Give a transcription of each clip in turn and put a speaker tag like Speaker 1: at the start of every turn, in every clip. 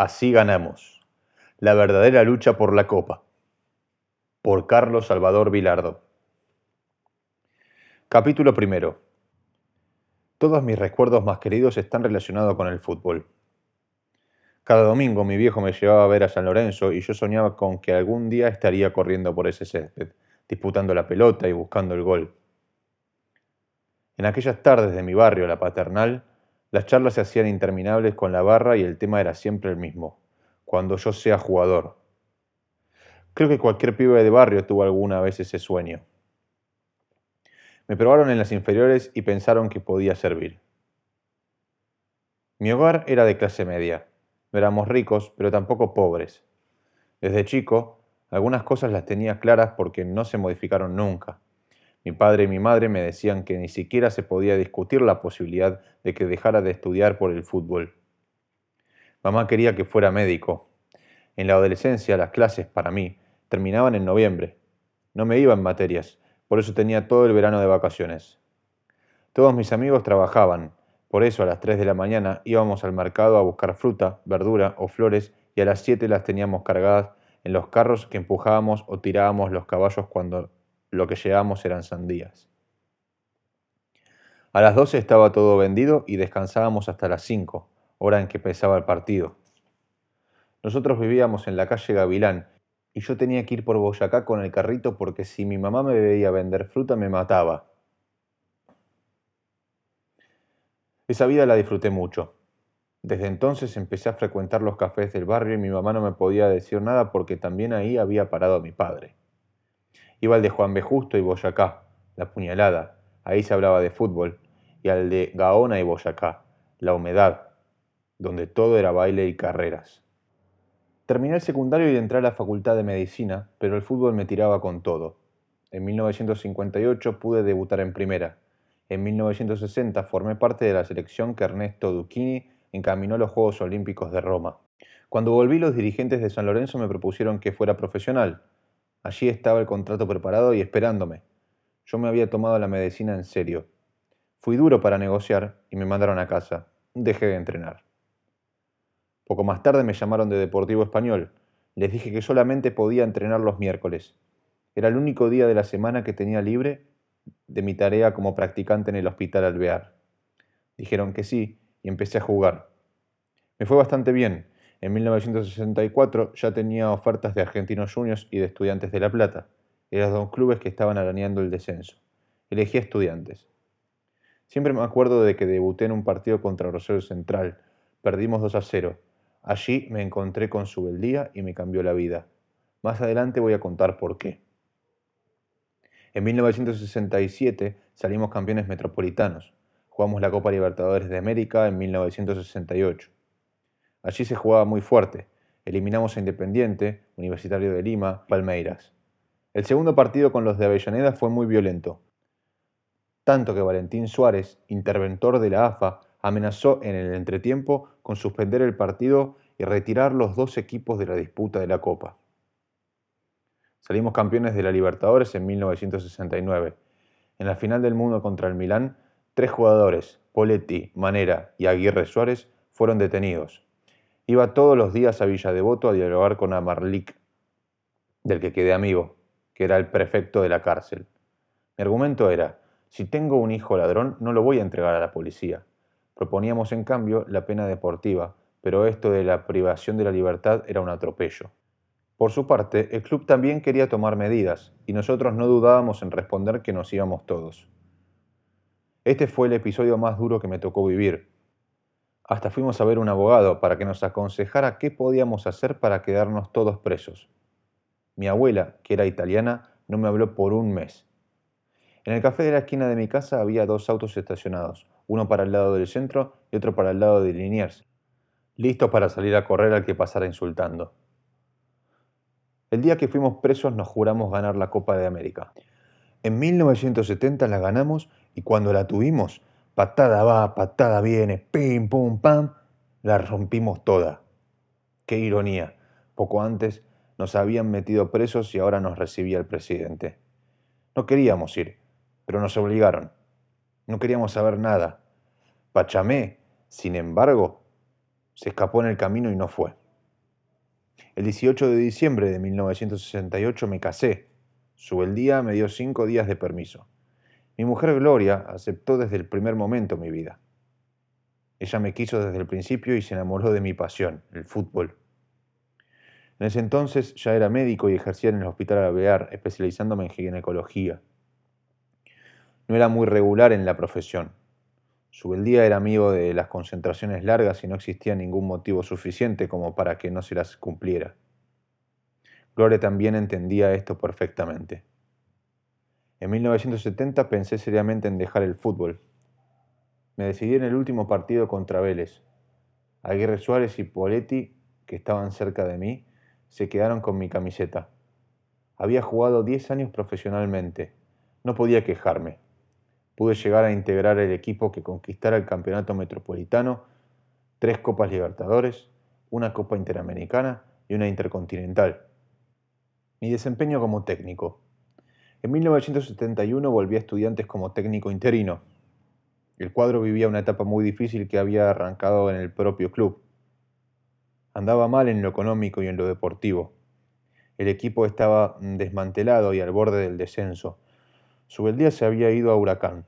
Speaker 1: Así ganamos. La verdadera lucha por la copa. Por Carlos Salvador Vilardo. Capítulo primero. Todos mis recuerdos más queridos están relacionados con el fútbol. Cada domingo mi viejo me llevaba a ver a San Lorenzo y yo soñaba con que algún día estaría corriendo por ese césped, disputando la pelota y buscando el gol. En aquellas tardes de mi barrio, la paternal, las charlas se hacían interminables con la barra y el tema era siempre el mismo, cuando yo sea jugador. Creo que cualquier pibe de barrio tuvo alguna vez ese sueño. Me probaron en las inferiores y pensaron que podía servir. Mi hogar era de clase media. No éramos ricos, pero tampoco pobres. Desde chico, algunas cosas las tenía claras porque no se modificaron nunca. Mi padre y mi madre me decían que ni siquiera se podía discutir la posibilidad de que dejara de estudiar por el fútbol. Mamá quería que fuera médico. En la adolescencia las clases, para mí, terminaban en noviembre. No me iba en materias, por eso tenía todo el verano de vacaciones. Todos mis amigos trabajaban, por eso a las 3 de la mañana íbamos al mercado a buscar fruta, verdura o flores y a las 7 las teníamos cargadas en los carros que empujábamos o tirábamos los caballos cuando lo que llevábamos eran sandías. A las 12 estaba todo vendido y descansábamos hasta las 5, hora en que empezaba el partido. Nosotros vivíamos en la calle Gavilán y yo tenía que ir por Boyacá con el carrito porque si mi mamá me veía vender fruta me mataba. Esa vida la disfruté mucho. Desde entonces empecé a frecuentar los cafés del barrio y mi mamá no me podía decir nada porque también ahí había parado mi padre. Iba al de Juan B. Justo y Boyacá, la puñalada, ahí se hablaba de fútbol, y al de Gaona y Boyacá, la humedad, donde todo era baile y carreras. Terminé el secundario y entré a la Facultad de Medicina, pero el fútbol me tiraba con todo. En 1958 pude debutar en primera. En 1960 formé parte de la selección que Ernesto Duchini encaminó a los Juegos Olímpicos de Roma. Cuando volví los dirigentes de San Lorenzo me propusieron que fuera profesional. Allí estaba el contrato preparado y esperándome. Yo me había tomado la medicina en serio. Fui duro para negociar y me mandaron a casa. Dejé de entrenar. Poco más tarde me llamaron de Deportivo Español. Les dije que solamente podía entrenar los miércoles. Era el único día de la semana que tenía libre de mi tarea como practicante en el Hospital Alvear. Dijeron que sí y empecé a jugar. Me fue bastante bien. En 1964 ya tenía ofertas de Argentinos Juniors y de Estudiantes de La Plata. Eran dos clubes que estaban arañando el descenso. Elegí Estudiantes. Siempre me acuerdo de que debuté en un partido contra Rosario Central. Perdimos 2 a 0 Allí me encontré con su beldía y me cambió la vida. Más adelante voy a contar por qué. En 1967 salimos campeones metropolitanos. Jugamos la Copa Libertadores de América en 1968. Allí se jugaba muy fuerte. Eliminamos a Independiente, Universitario de Lima, Palmeiras. El segundo partido con los de Avellaneda fue muy violento. Tanto que Valentín Suárez, interventor de la AFA, amenazó en el entretiempo con suspender el partido y retirar los dos equipos de la disputa de la Copa. Salimos campeones de la Libertadores en 1969. En la final del mundo contra el Milán, tres jugadores, Poletti, Manera y Aguirre Suárez, fueron detenidos. Iba todos los días a Villa Devoto a dialogar con Amarlik, del que quedé amigo, que era el prefecto de la cárcel. Mi argumento era, si tengo un hijo ladrón, no lo voy a entregar a la policía. Proponíamos en cambio la pena deportiva, pero esto de la privación de la libertad era un atropello. Por su parte, el club también quería tomar medidas, y nosotros no dudábamos en responder que nos íbamos todos. Este fue el episodio más duro que me tocó vivir. Hasta fuimos a ver un abogado para que nos aconsejara qué podíamos hacer para quedarnos todos presos. Mi abuela, que era italiana, no me habló por un mes. En el café de la esquina de mi casa había dos autos estacionados, uno para el lado del centro y otro para el lado de Liniers, listos para salir a correr al que pasara insultando. El día que fuimos presos nos juramos ganar la Copa de América. En 1970 la ganamos y cuando la tuvimos, patada va, patada viene, pim, pum, pam, la rompimos toda. Qué ironía, poco antes nos habían metido presos y ahora nos recibía el presidente. No queríamos ir, pero nos obligaron. No queríamos saber nada. Pachamé, sin embargo, se escapó en el camino y no fue. El 18 de diciembre de 1968 me casé. día me dio cinco días de permiso. Mi mujer Gloria aceptó desde el primer momento mi vida. Ella me quiso desde el principio y se enamoró de mi pasión, el fútbol. En ese entonces ya era médico y ejercía en el Hospital Alvear, especializándome en ginecología. No era muy regular en la profesión. día era amigo de las concentraciones largas y no existía ningún motivo suficiente como para que no se las cumpliera. Gloria también entendía esto perfectamente. En 1970 pensé seriamente en dejar el fútbol. Me decidí en el último partido contra Vélez. Aguirre Suárez y Poletti, que estaban cerca de mí, se quedaron con mi camiseta. Había jugado 10 años profesionalmente. No podía quejarme. Pude llegar a integrar el equipo que conquistara el campeonato metropolitano, tres Copas Libertadores, una Copa Interamericana y una Intercontinental. Mi desempeño como técnico. En 1971 volví a estudiantes como técnico interino. El cuadro vivía una etapa muy difícil que había arrancado en el propio club. Andaba mal en lo económico y en lo deportivo. El equipo estaba desmantelado y al borde del descenso. Subeldía se había ido a Huracán.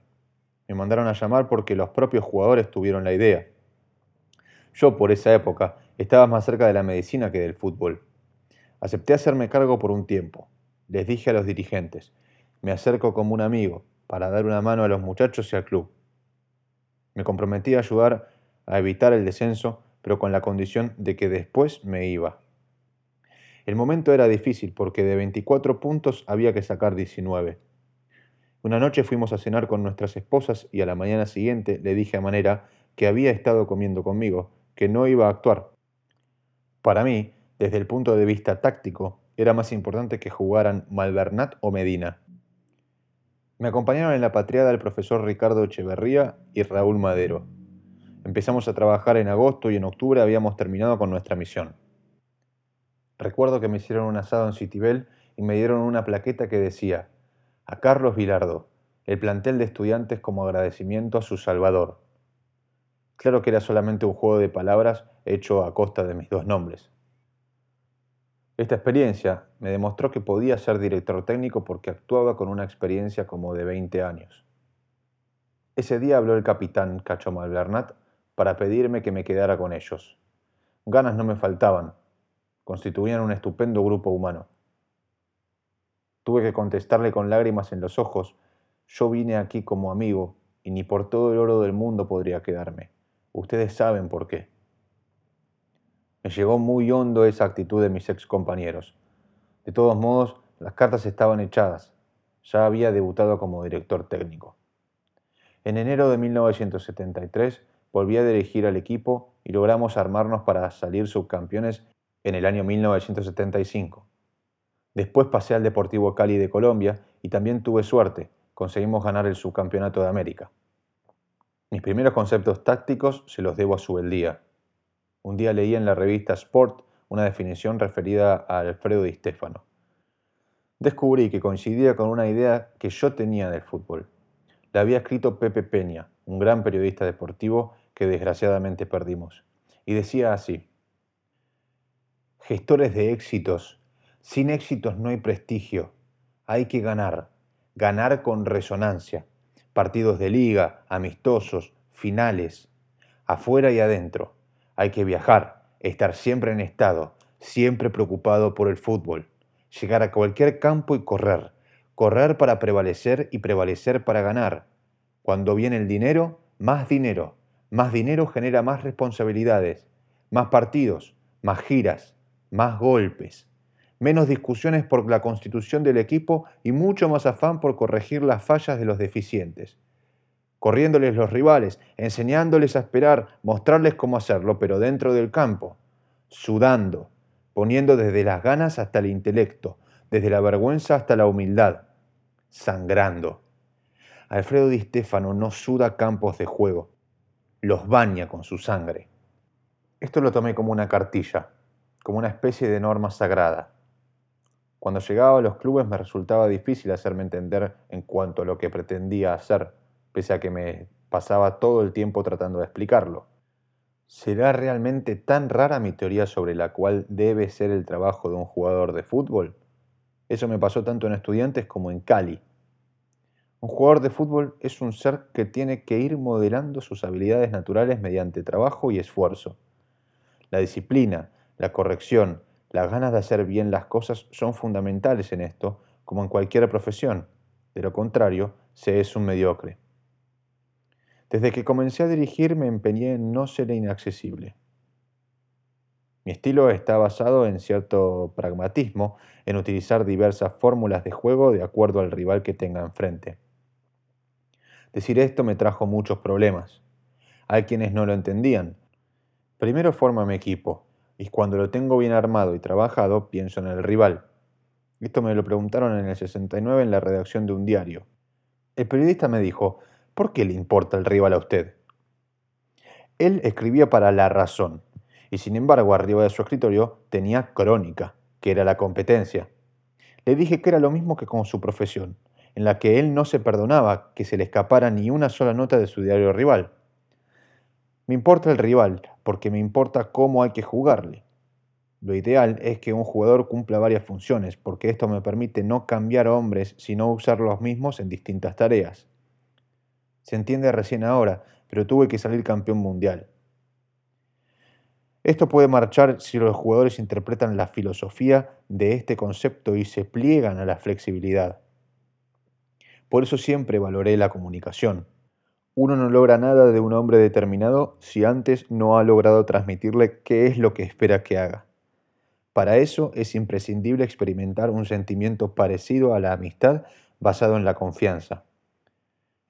Speaker 1: Me mandaron a llamar porque los propios jugadores tuvieron la idea. Yo, por esa época, estaba más cerca de la medicina que del fútbol. Acepté hacerme cargo por un tiempo. Les dije a los dirigentes, me acerco como un amigo para dar una mano a los muchachos y al club. Me comprometí a ayudar a evitar el descenso pero con la condición de que después me iba. El momento era difícil porque de 24 puntos había que sacar 19. Una noche fuimos a cenar con nuestras esposas y a la mañana siguiente le dije a Manera que había estado comiendo conmigo, que no iba a actuar. Para mí, desde el punto de vista táctico, era más importante que jugaran Malvernat o Medina. Me acompañaron en la patriada el profesor Ricardo Echeverría y Raúl Madero. Empezamos a trabajar en agosto y en octubre habíamos terminado con nuestra misión. Recuerdo que me hicieron un asado en Citibel y me dieron una plaqueta que decía, a Carlos Vilardo, el plantel de estudiantes como agradecimiento a su Salvador. Claro que era solamente un juego de palabras hecho a costa de mis dos nombres. Esta experiencia me demostró que podía ser director técnico porque actuaba con una experiencia como de 20 años. Ese día habló el capitán Cacho Malvernat para pedirme que me quedara con ellos. Ganas no me faltaban. Constituían un estupendo grupo humano. Tuve que contestarle con lágrimas en los ojos. Yo vine aquí como amigo y ni por todo el oro del mundo podría quedarme. Ustedes saben por qué. Me llegó muy hondo esa actitud de mis ex compañeros. De todos modos, las cartas estaban echadas. Ya había debutado como director técnico. En enero de 1973 volví a dirigir al equipo y logramos armarnos para salir subcampeones en el año 1975. Después pasé al Deportivo Cali de Colombia y también tuve suerte, conseguimos ganar el subcampeonato de América. Mis primeros conceptos tácticos se los debo a Subeldía. Un día leí en la revista Sport una definición referida a Alfredo Di Stefano. Descubrí que coincidía con una idea que yo tenía del fútbol. La había escrito Pepe Peña, un gran periodista deportivo que desgraciadamente perdimos. Y decía así, gestores de éxitos, sin éxitos no hay prestigio, hay que ganar, ganar con resonancia, partidos de liga, amistosos, finales, afuera y adentro, hay que viajar, estar siempre en estado, siempre preocupado por el fútbol, llegar a cualquier campo y correr, correr para prevalecer y prevalecer para ganar. Cuando viene el dinero, más dinero, más dinero genera más responsabilidades, más partidos, más giras, más golpes, menos discusiones por la constitución del equipo y mucho más afán por corregir las fallas de los deficientes. Corriéndoles los rivales, enseñándoles a esperar, mostrarles cómo hacerlo, pero dentro del campo, sudando, poniendo desde las ganas hasta el intelecto, desde la vergüenza hasta la humildad, sangrando. Alfredo Di Stefano no suda campos de juego, los baña con su sangre. Esto lo tomé como una cartilla, como una especie de norma sagrada. Cuando llegaba a los clubes me resultaba difícil hacerme entender en cuanto a lo que pretendía hacer, pese a que me pasaba todo el tiempo tratando de explicarlo. ¿Será realmente tan rara mi teoría sobre la cual debe ser el trabajo de un jugador de fútbol? Eso me pasó tanto en estudiantes como en Cali. Un jugador de fútbol es un ser que tiene que ir modelando sus habilidades naturales mediante trabajo y esfuerzo. La disciplina, la corrección, las ganas de hacer bien las cosas son fundamentales en esto, como en cualquier profesión. De lo contrario, se es un mediocre. Desde que comencé a dirigir me empeñé en no ser inaccesible. Mi estilo está basado en cierto pragmatismo, en utilizar diversas fórmulas de juego de acuerdo al rival que tenga enfrente. Decir esto me trajo muchos problemas. Hay quienes no lo entendían. Primero forma mi equipo, y cuando lo tengo bien armado y trabajado, pienso en el rival. Esto me lo preguntaron en el 69 en la redacción de un diario. El periodista me dijo, ¿por qué le importa el rival a usted? Él escribía para La Razón, y sin embargo arriba de su escritorio tenía crónica, que era la competencia. Le dije que era lo mismo que con su profesión, en la que él no se perdonaba que se le escapara ni una sola nota de su diario rival. Me importa el rival, porque me importa cómo hay que jugarle. Lo ideal es que un jugador cumpla varias funciones, porque esto me permite no cambiar hombres, sino usar los mismos en distintas tareas. Se entiende recién ahora, pero tuve que salir campeón mundial. Esto puede marchar si los jugadores interpretan la filosofía de este concepto y se pliegan a la flexibilidad. Por eso siempre valoré la comunicación. Uno no logra nada de un hombre determinado si antes no ha logrado transmitirle qué es lo que espera que haga. Para eso es imprescindible experimentar un sentimiento parecido a la amistad basado en la confianza.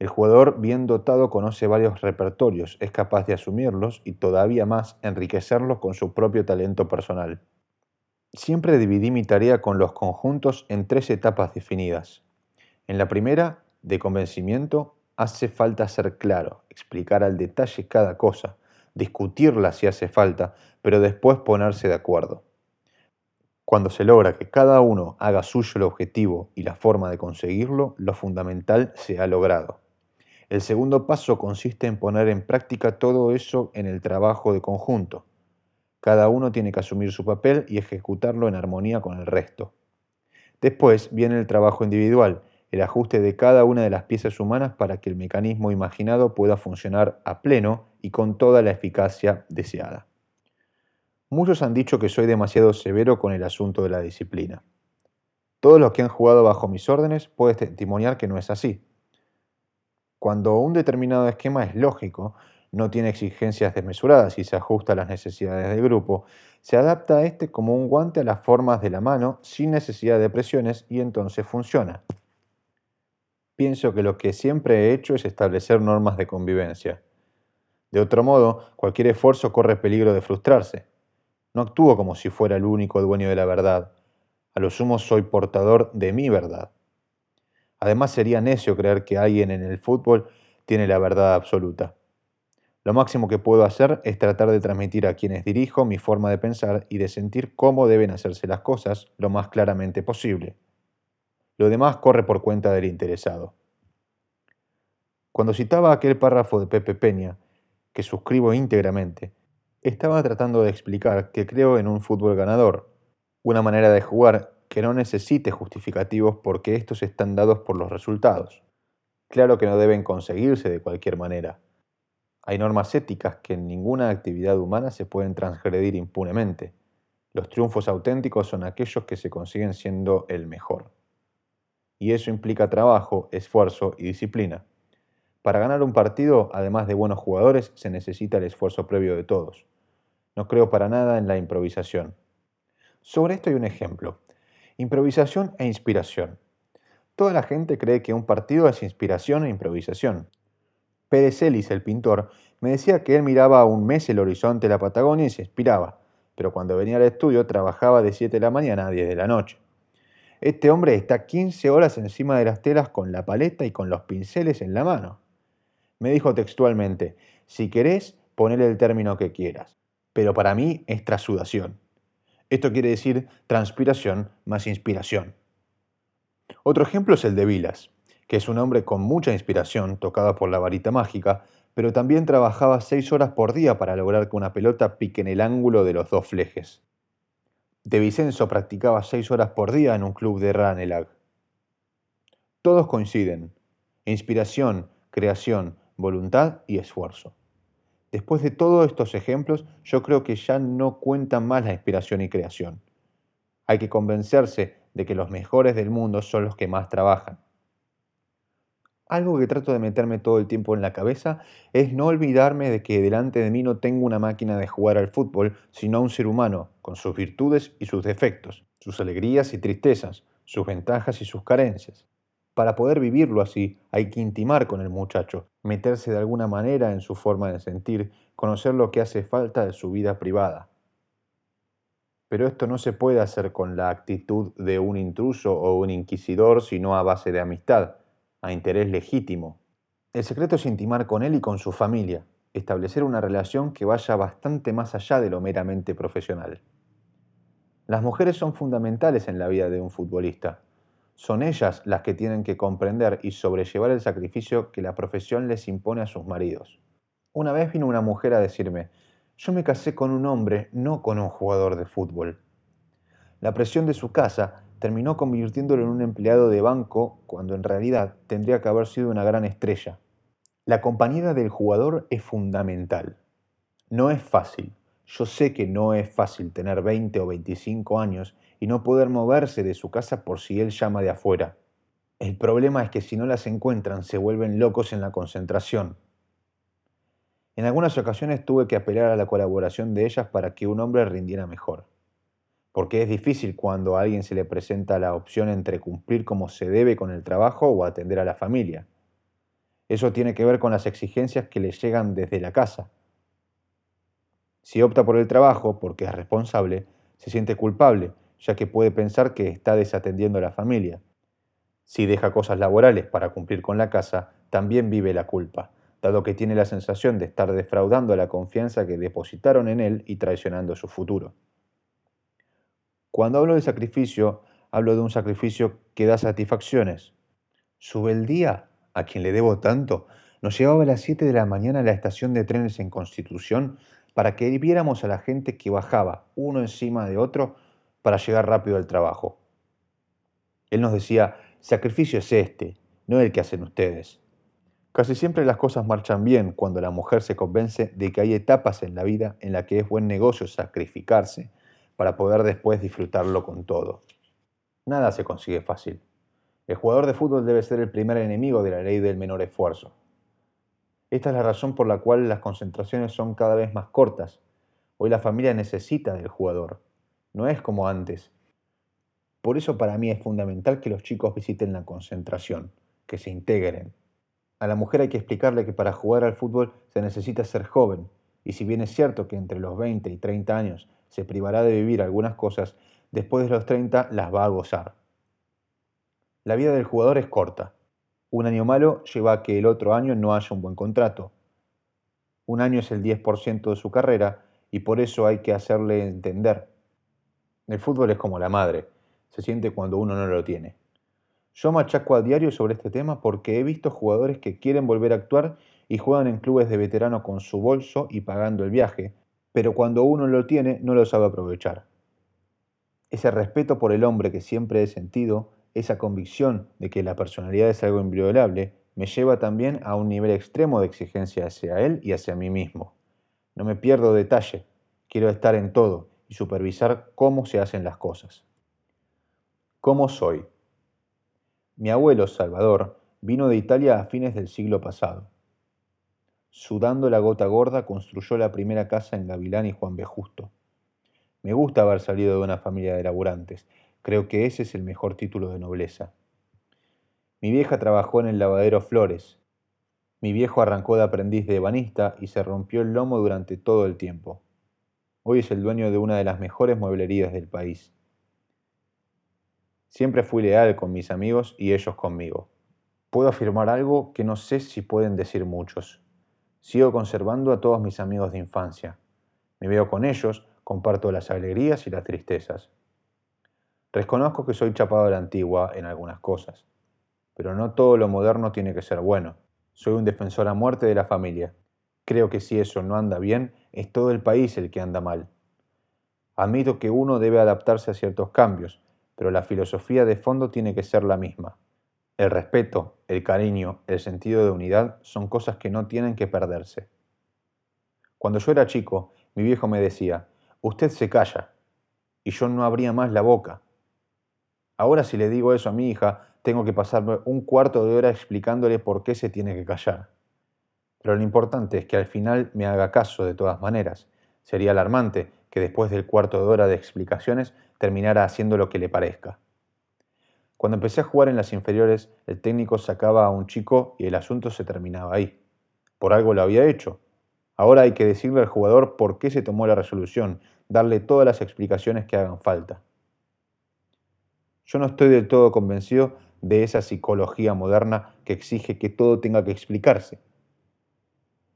Speaker 1: El jugador bien dotado conoce varios repertorios, es capaz de asumirlos y todavía más enriquecerlos con su propio talento personal. Siempre dividí mi tarea con los conjuntos en tres etapas definidas. En la primera, de convencimiento, hace falta ser claro, explicar al detalle cada cosa, discutirla si hace falta, pero después ponerse de acuerdo. Cuando se logra que cada uno haga suyo el objetivo y la forma de conseguirlo, lo fundamental se ha logrado. El segundo paso consiste en poner en práctica todo eso en el trabajo de conjunto. Cada uno tiene que asumir su papel y ejecutarlo en armonía con el resto. Después viene el trabajo individual, el ajuste de cada una de las piezas humanas para que el mecanismo imaginado pueda funcionar a pleno y con toda la eficacia deseada. Muchos han dicho que soy demasiado severo con el asunto de la disciplina. Todos los que han jugado bajo mis órdenes pueden testimoniar que no es así. Cuando un determinado esquema es lógico, no tiene exigencias desmesuradas y se ajusta a las necesidades del grupo, se adapta a este como un guante a las formas de la mano sin necesidad de presiones y entonces funciona. Pienso que lo que siempre he hecho es establecer normas de convivencia. De otro modo, cualquier esfuerzo corre peligro de frustrarse. No actúo como si fuera el único dueño de la verdad. A lo sumo soy portador de mi verdad. Además sería necio creer que alguien en el fútbol tiene la verdad absoluta. Lo máximo que puedo hacer es tratar de transmitir a quienes dirijo mi forma de pensar y de sentir cómo deben hacerse las cosas lo más claramente posible. Lo demás corre por cuenta del interesado. Cuando citaba aquel párrafo de Pepe Peña, que suscribo íntegramente, estaba tratando de explicar que creo en un fútbol ganador, una manera de jugar que no necesite justificativos porque estos están dados por los resultados. Claro que no deben conseguirse de cualquier manera. Hay normas éticas que en ninguna actividad humana se pueden transgredir impunemente. Los triunfos auténticos son aquellos que se consiguen siendo el mejor. Y eso implica trabajo, esfuerzo y disciplina. Para ganar un partido, además de buenos jugadores, se necesita el esfuerzo previo de todos. No creo para nada en la improvisación. Sobre esto hay un ejemplo. Improvisación e inspiración. Toda la gente cree que un partido es inspiración e improvisación. Pérez Ellis, el pintor, me decía que él miraba un mes el horizonte de la Patagonia y se inspiraba, pero cuando venía al estudio trabajaba de 7 de la mañana a 10 de la noche. Este hombre está 15 horas encima de las telas con la paleta y con los pinceles en la mano. Me dijo textualmente, si querés, ponele el término que quieras, pero para mí es trasudación. Esto quiere decir transpiración más inspiración. Otro ejemplo es el de Vilas, que es un hombre con mucha inspiración, tocado por la varita mágica, pero también trabajaba seis horas por día para lograr que una pelota pique en el ángulo de los dos flejes. De Vicenzo practicaba seis horas por día en un club de Ranelag. Todos coinciden. Inspiración, creación, voluntad y esfuerzo. Después de todos estos ejemplos, yo creo que ya no cuentan más la inspiración y creación. Hay que convencerse de que los mejores del mundo son los que más trabajan. Algo que trato de meterme todo el tiempo en la cabeza es no olvidarme de que delante de mí no tengo una máquina de jugar al fútbol, sino un ser humano, con sus virtudes y sus defectos, sus alegrías y tristezas, sus ventajas y sus carencias. Para poder vivirlo así, hay que intimar con el muchacho, meterse de alguna manera en su forma de sentir, conocer lo que hace falta de su vida privada. Pero esto no se puede hacer con la actitud de un intruso o un inquisidor, sino a base de amistad a interés legítimo. El secreto es intimar con él y con su familia, establecer una relación que vaya bastante más allá de lo meramente profesional. Las mujeres son fundamentales en la vida de un futbolista. Son ellas las que tienen que comprender y sobrellevar el sacrificio que la profesión les impone a sus maridos. Una vez vino una mujer a decirme, yo me casé con un hombre, no con un jugador de fútbol. La presión de su casa terminó convirtiéndolo en un empleado de banco cuando en realidad tendría que haber sido una gran estrella. La compañera del jugador es fundamental. No es fácil. Yo sé que no es fácil tener 20 o 25 años y no poder moverse de su casa por si él llama de afuera. El problema es que si no las encuentran se vuelven locos en la concentración. En algunas ocasiones tuve que apelar a la colaboración de ellas para que un hombre rindiera mejor porque es difícil cuando a alguien se le presenta la opción entre cumplir como se debe con el trabajo o atender a la familia. Eso tiene que ver con las exigencias que le llegan desde la casa. Si opta por el trabajo porque es responsable, se siente culpable, ya que puede pensar que está desatendiendo a la familia. Si deja cosas laborales para cumplir con la casa, también vive la culpa, dado que tiene la sensación de estar defraudando la confianza que depositaron en él y traicionando su futuro. Cuando hablo de sacrificio, hablo de un sacrificio que da satisfacciones. Sube el día, a quien le debo tanto, nos llevaba a las 7 de la mañana a la estación de trenes en Constitución para que viéramos a la gente que bajaba uno encima de otro para llegar rápido al trabajo. Él nos decía, sacrificio es este, no el que hacen ustedes. Casi siempre las cosas marchan bien cuando la mujer se convence de que hay etapas en la vida en las que es buen negocio sacrificarse para poder después disfrutarlo con todo. Nada se consigue fácil. El jugador de fútbol debe ser el primer enemigo de la ley del menor esfuerzo. Esta es la razón por la cual las concentraciones son cada vez más cortas. Hoy la familia necesita del jugador. No es como antes. Por eso para mí es fundamental que los chicos visiten la concentración, que se integren. A la mujer hay que explicarle que para jugar al fútbol se necesita ser joven, y si bien es cierto que entre los 20 y 30 años se privará de vivir algunas cosas, después de los 30 las va a gozar. La vida del jugador es corta. Un año malo lleva a que el otro año no haya un buen contrato. Un año es el 10% de su carrera y por eso hay que hacerle entender. El fútbol es como la madre, se siente cuando uno no lo tiene. Yo machaco a diario sobre este tema porque he visto jugadores que quieren volver a actuar y juegan en clubes de veterano con su bolso y pagando el viaje, pero cuando uno lo tiene no lo sabe aprovechar. Ese respeto por el hombre que siempre he sentido, esa convicción de que la personalidad es algo inviolable, me lleva también a un nivel extremo de exigencia hacia él y hacia mí mismo. No me pierdo detalle, quiero estar en todo y supervisar cómo se hacen las cosas. ¿Cómo soy? Mi abuelo, Salvador, vino de Italia a fines del siglo pasado sudando la gota gorda, construyó la primera casa en Gavilán y Juan B. Justo. Me gusta haber salido de una familia de laburantes. Creo que ese es el mejor título de nobleza. Mi vieja trabajó en el lavadero Flores. Mi viejo arrancó de aprendiz de ebanista y se rompió el lomo durante todo el tiempo. Hoy es el dueño de una de las mejores mueblerías del país. Siempre fui leal con mis amigos y ellos conmigo. Puedo afirmar algo que no sé si pueden decir muchos. Sigo conservando a todos mis amigos de infancia. Me veo con ellos, comparto las alegrías y las tristezas. Reconozco que soy chapado de la antigua en algunas cosas, pero no todo lo moderno tiene que ser bueno. Soy un defensor a muerte de la familia Creo que si eso no anda bien, es todo el país el que anda mal. Admito que uno debe adaptarse a ciertos cambios, pero la filosofía de fondo tiene que ser la misma. El respeto, el cariño, el sentido de unidad son cosas que no tienen que perderse. Cuando yo era chico, mi viejo me decía, usted se calla, y yo no abría más la boca. Ahora si le digo eso a mi hija, tengo que pasarme un cuarto de hora explicándole por qué se tiene que callar. Pero lo importante es que al final me haga caso de todas maneras. Sería alarmante que después del cuarto de hora de explicaciones terminara haciendo lo que le parezca. Cuando empecé a jugar en las inferiores, el técnico sacaba a un chico y el asunto se terminaba ahí. Por algo lo había hecho. Ahora hay que decirle al jugador por qué se tomó la resolución, darle todas las explicaciones que hagan falta. Yo no estoy del todo convencido de esa psicología moderna que exige que todo tenga que explicarse.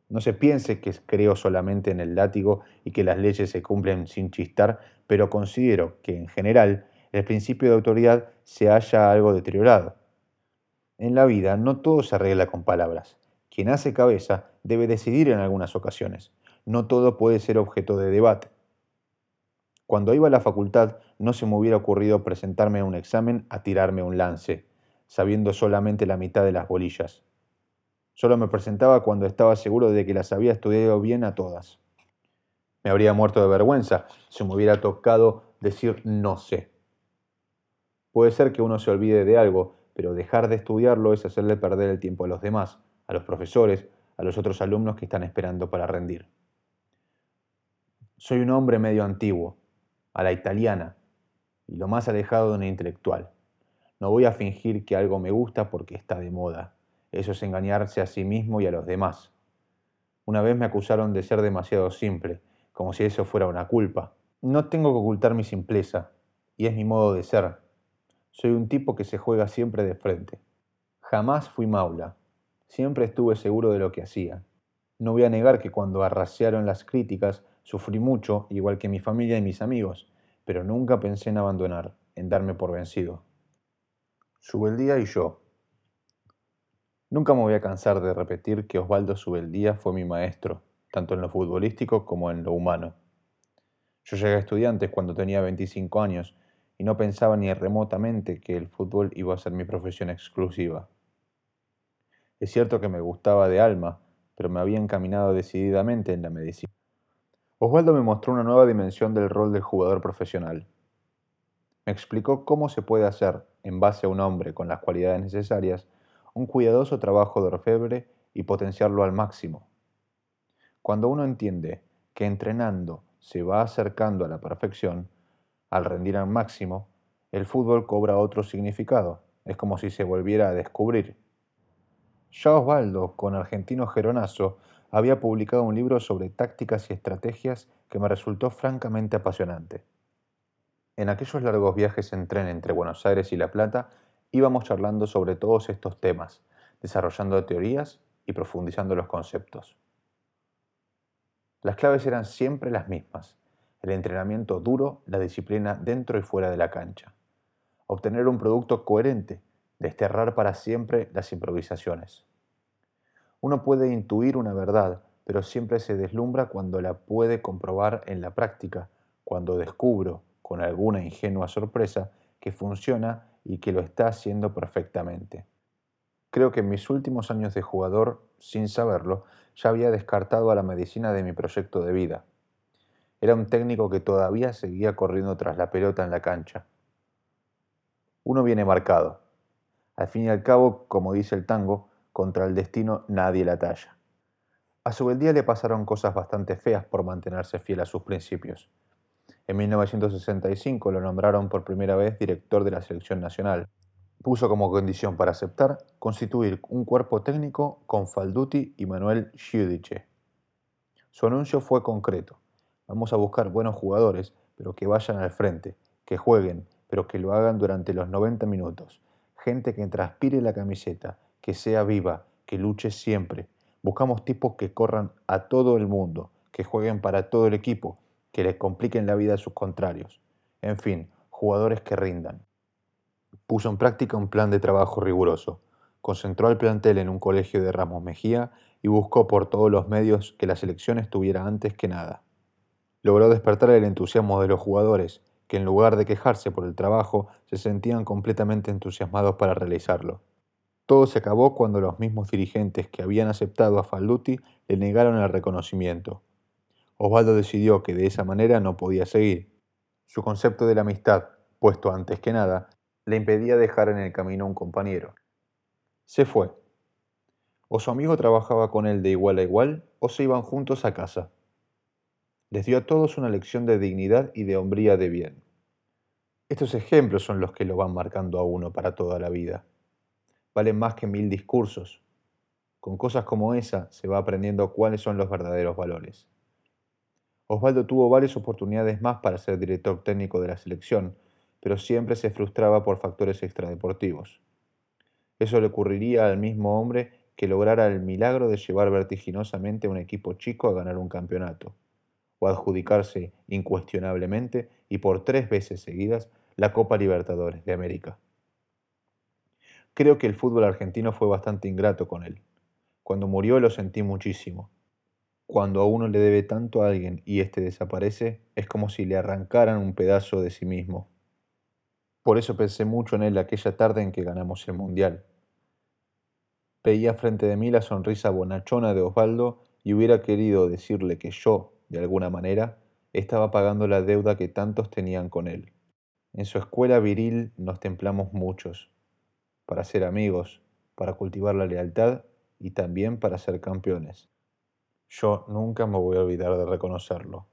Speaker 1: No se piense que creo solamente en el látigo y que las leyes se cumplen sin chistar, pero considero que en general el principio de autoridad se haya algo deteriorado. En la vida no todo se arregla con palabras. Quien hace cabeza debe decidir en algunas ocasiones. No todo puede ser objeto de debate. Cuando iba a la facultad no se me hubiera ocurrido presentarme a un examen a tirarme un lance, sabiendo solamente la mitad de las bolillas. Solo me presentaba cuando estaba seguro de que las había estudiado bien a todas. Me habría muerto de vergüenza si me hubiera tocado decir no sé. Puede ser que uno se olvide de algo, pero dejar de estudiarlo es hacerle perder el tiempo a los demás, a los profesores, a los otros alumnos que están esperando para rendir. Soy un hombre medio antiguo, a la italiana, y lo más alejado de un intelectual. No voy a fingir que algo me gusta porque está de moda. Eso es engañarse a sí mismo y a los demás. Una vez me acusaron de ser demasiado simple, como si eso fuera una culpa. No tengo que ocultar mi simpleza, y es mi modo de ser. Soy un tipo que se juega siempre de frente. Jamás fui maula. Siempre estuve seguro de lo que hacía. No voy a negar que cuando arrasearon las críticas sufrí mucho, igual que mi familia y mis amigos, pero nunca pensé en abandonar, en darme por vencido. Subeldía y yo, Nunca me voy a cansar de repetir que Osvaldo Subeldía fue mi maestro, tanto en lo futbolístico como en lo humano. Yo llegué a estudiantes cuando tenía 25 años y no pensaba ni remotamente que el fútbol iba a ser mi profesión exclusiva. Es cierto que me gustaba de alma, pero me había encaminado decididamente en la medicina. Osvaldo me mostró una nueva dimensión del rol del jugador profesional. Me explicó cómo se puede hacer, en base a un hombre con las cualidades necesarias, un cuidadoso trabajo de orfebre y potenciarlo al máximo. Cuando uno entiende que entrenando se va acercando a la perfección, al rendir al máximo, el fútbol cobra otro significado. Es como si se volviera a descubrir. Ya Osvaldo, con Argentino Geronazo, había publicado un libro sobre tácticas y estrategias que me resultó francamente apasionante. En aquellos largos viajes en tren entre Buenos Aires y La Plata, íbamos charlando sobre todos estos temas, desarrollando teorías y profundizando los conceptos. Las claves eran siempre las mismas, el entrenamiento duro, la disciplina dentro y fuera de la cancha, obtener un producto coherente, desterrar para siempre las improvisaciones. Uno puede intuir una verdad, pero siempre se deslumbra cuando la puede comprobar en la práctica, cuando descubro, con alguna ingenua sorpresa, que funciona y que lo está haciendo perfectamente. Creo que en mis últimos años de jugador, sin saberlo, ya había descartado a la medicina de mi proyecto de vida. Era un técnico que todavía seguía corriendo tras la pelota en la cancha. Uno viene marcado. Al fin y al cabo, como dice el tango, contra el destino nadie la talla. A su día le pasaron cosas bastante feas por mantenerse fiel a sus principios. En 1965 lo nombraron por primera vez director de la selección nacional. Puso como condición para aceptar constituir un cuerpo técnico con Falduti y Manuel Giudice. Su anuncio fue concreto. Vamos a buscar buenos jugadores, pero que vayan al frente, que jueguen, pero que lo hagan durante los 90 minutos. Gente que transpire la camiseta, que sea viva, que luche siempre. Buscamos tipos que corran a todo el mundo, que jueguen para todo el equipo, que les compliquen la vida a sus contrarios. En fin, jugadores que rindan. Puso en práctica un plan de trabajo riguroso. Concentró al plantel en un colegio de Ramos Mejía y buscó por todos los medios que la selección estuviera antes que nada. Logró despertar el entusiasmo de los jugadores, que en lugar de quejarse por el trabajo, se sentían completamente entusiasmados para realizarlo. Todo se acabó cuando los mismos dirigentes que habían aceptado a Falduti le negaron el reconocimiento. Osvaldo decidió que de esa manera no podía seguir. Su concepto de la amistad, puesto antes que nada, le impedía dejar en el camino a un compañero. Se fue. O su amigo trabajaba con él de igual a igual, o se iban juntos a casa. Les dio a todos una lección de dignidad y de hombría de bien. Estos ejemplos son los que lo van marcando a uno para toda la vida. Valen más que mil discursos. Con cosas como esa se va aprendiendo cuáles son los verdaderos valores. Osvaldo tuvo varias oportunidades más para ser director técnico de la selección, pero siempre se frustraba por factores extradeportivos. Eso le ocurriría al mismo hombre que lograra el milagro de llevar vertiginosamente a un equipo chico a ganar un campeonato, o adjudicarse incuestionablemente y por tres veces seguidas la Copa Libertadores de América. Creo que el fútbol argentino fue bastante ingrato con él. Cuando murió lo sentí muchísimo. Cuando a uno le debe tanto a alguien y éste desaparece, es como si le arrancaran un pedazo de sí mismo. Por eso pensé mucho en él aquella tarde en que ganamos el Mundial. Veía frente de mí la sonrisa bonachona de Osvaldo y hubiera querido decirle que yo, de alguna manera, estaba pagando la deuda que tantos tenían con él. En su escuela viril nos templamos muchos, para ser amigos, para cultivar la lealtad y también para ser campeones. Yo nunca me voy a olvidar de reconocerlo.